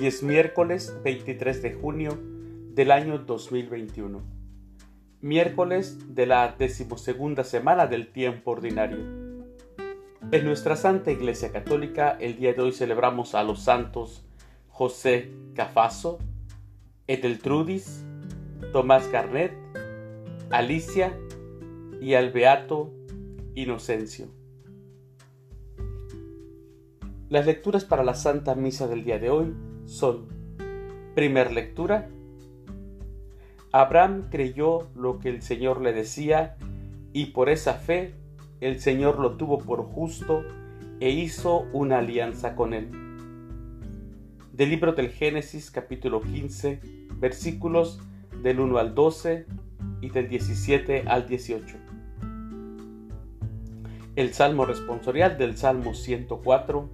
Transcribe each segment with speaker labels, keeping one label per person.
Speaker 1: Hoy es miércoles 23 de junio del año 2021, miércoles de la decimosegunda semana del tiempo ordinario. En nuestra Santa Iglesia Católica el día de hoy celebramos a los santos José Cafaso, Edeltrudis, Tomás Garnet, Alicia y al Beato Inocencio. Las lecturas para la Santa Misa del día de hoy son, primer lectura, Abraham creyó lo que el Señor le decía y por esa fe el Señor lo tuvo por justo e hizo una alianza con él. Del libro del Génesis capítulo 15 versículos del 1 al 12 y del 17 al 18. El Salmo responsorial del Salmo 104.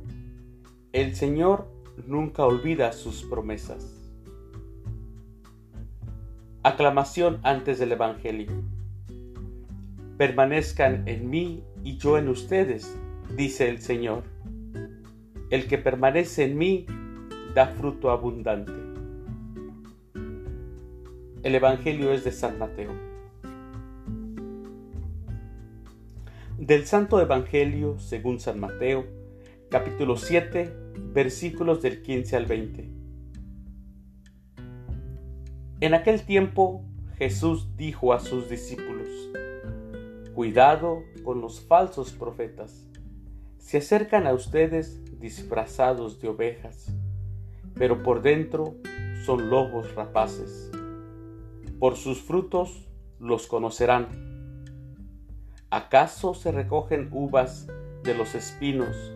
Speaker 1: El Señor nunca olvida sus promesas. Aclamación antes del Evangelio. Permanezcan en mí y yo en ustedes, dice el Señor. El que permanece en mí da fruto abundante. El Evangelio es de San Mateo. Del Santo Evangelio según San Mateo, capítulo 7, versículos del 15 al 20. En aquel tiempo Jesús dijo a sus discípulos, Cuidado con los falsos profetas. Se acercan a ustedes disfrazados de ovejas, pero por dentro son lobos rapaces. Por sus frutos los conocerán. ¿Acaso se recogen uvas de los espinos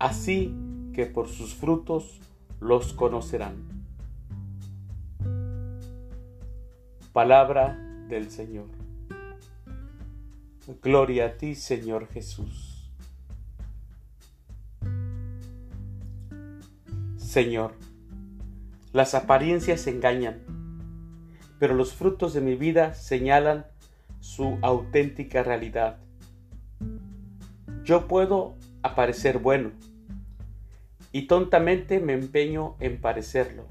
Speaker 1: Así que por sus frutos los conocerán. Palabra del Señor. Gloria a ti, Señor Jesús. Señor, las apariencias engañan, pero los frutos de mi vida señalan su auténtica realidad. Yo puedo aparecer bueno, y tontamente me empeño en parecerlo.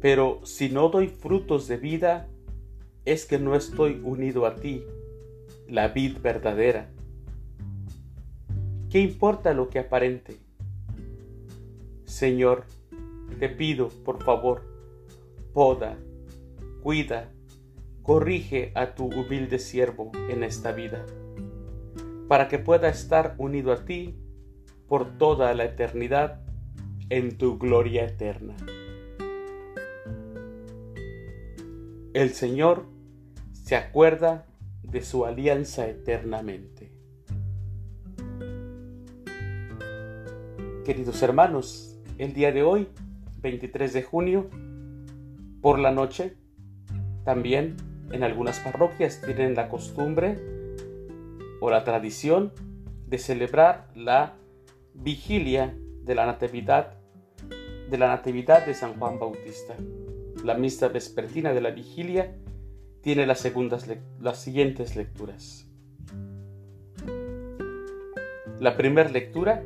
Speaker 1: Pero si no doy frutos de vida, es que no estoy unido a ti, la vid verdadera. ¿Qué importa lo que aparente? Señor, te pido, por favor, poda, cuida, corrige a tu humilde siervo en esta vida, para que pueda estar unido a ti por toda la eternidad en tu gloria eterna. El Señor se acuerda de su alianza eternamente. Queridos hermanos, el día de hoy, 23 de junio, por la noche, también en algunas parroquias tienen la costumbre o la tradición de celebrar la vigilia de la Natividad de la Natividad de San Juan Bautista. La misa vespertina de la vigilia tiene las, las siguientes lecturas. La primera lectura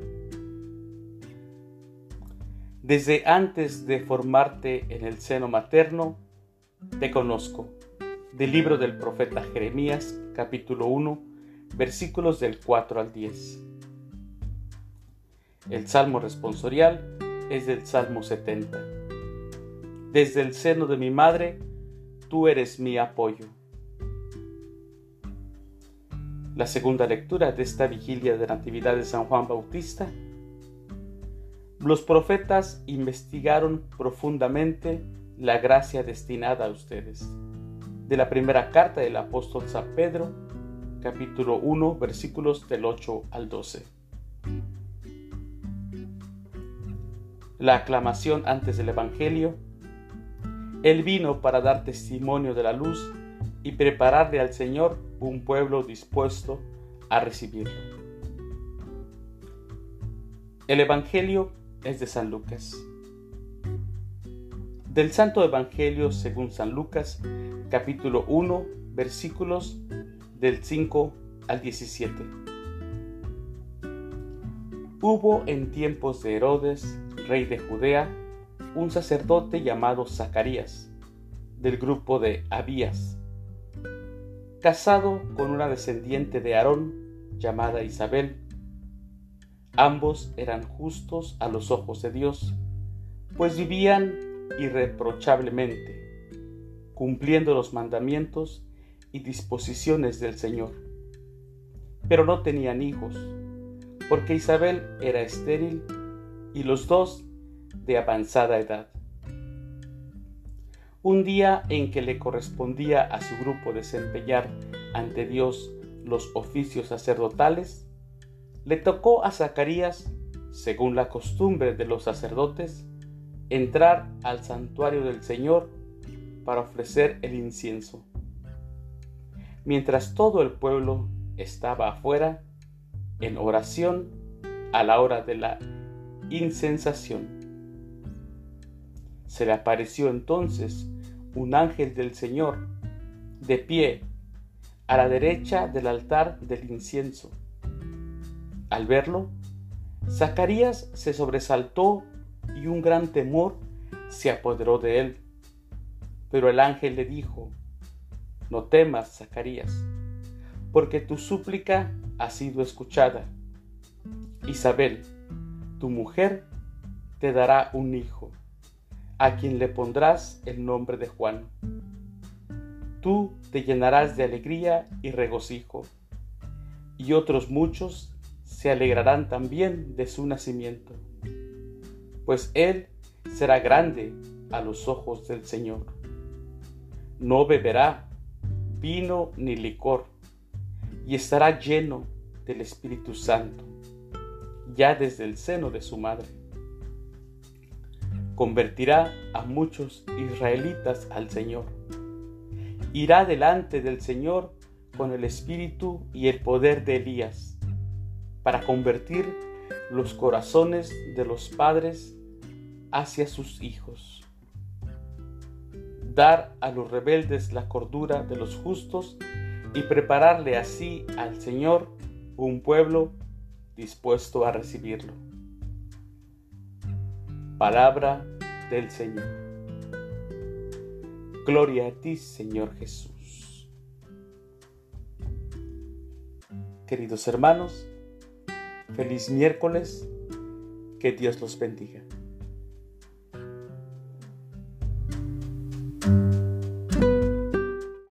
Speaker 1: desde antes de formarte en el seno materno, te conozco. Del libro del profeta Jeremías, capítulo 1, versículos del 4 al 10. El salmo responsorial es del Salmo 70. Desde el seno de mi madre, tú eres mi apoyo. La segunda lectura de esta vigilia de Natividad de San Juan Bautista. Los profetas investigaron profundamente la gracia destinada a ustedes. De la primera carta del apóstol San Pedro, capítulo 1, versículos del 8 al 12. La aclamación antes del Evangelio, Él vino para dar testimonio de la luz y prepararle al Señor un pueblo dispuesto a recibirlo. El Evangelio es de San Lucas. Del Santo Evangelio según San Lucas, capítulo 1, versículos del 5 al 17. Hubo en tiempos de Herodes, rey de Judea, un sacerdote llamado Zacarías, del grupo de Abías, casado con una descendiente de Aarón llamada Isabel. Ambos eran justos a los ojos de Dios, pues vivían irreprochablemente, cumpliendo los mandamientos y disposiciones del Señor. Pero no tenían hijos, porque Isabel era estéril y los dos de avanzada edad. Un día en que le correspondía a su grupo desempeñar ante Dios los oficios sacerdotales, le tocó a Zacarías, según la costumbre de los sacerdotes, entrar al santuario del Señor para ofrecer el incienso. Mientras todo el pueblo estaba afuera, en oración, a la hora de la incensación. Se le apareció entonces un ángel del Señor, de pie, a la derecha del altar del incienso. Al verlo, Zacarías se sobresaltó y un gran temor se apoderó de él. Pero el ángel le dijo, No temas, Zacarías, porque tu súplica ha sido escuchada. Isabel, tu mujer, te dará un hijo a quien le pondrás el nombre de Juan. Tú te llenarás de alegría y regocijo, y otros muchos se alegrarán también de su nacimiento, pues él será grande a los ojos del Señor. No beberá vino ni licor, y estará lleno del Espíritu Santo, ya desde el seno de su madre convertirá a muchos israelitas al Señor. Irá delante del Señor con el espíritu y el poder de Elías, para convertir los corazones de los padres hacia sus hijos, dar a los rebeldes la cordura de los justos y prepararle así al Señor un pueblo dispuesto a recibirlo. Palabra del Señor. Gloria a ti, Señor Jesús. Queridos hermanos, feliz miércoles, que Dios los bendiga.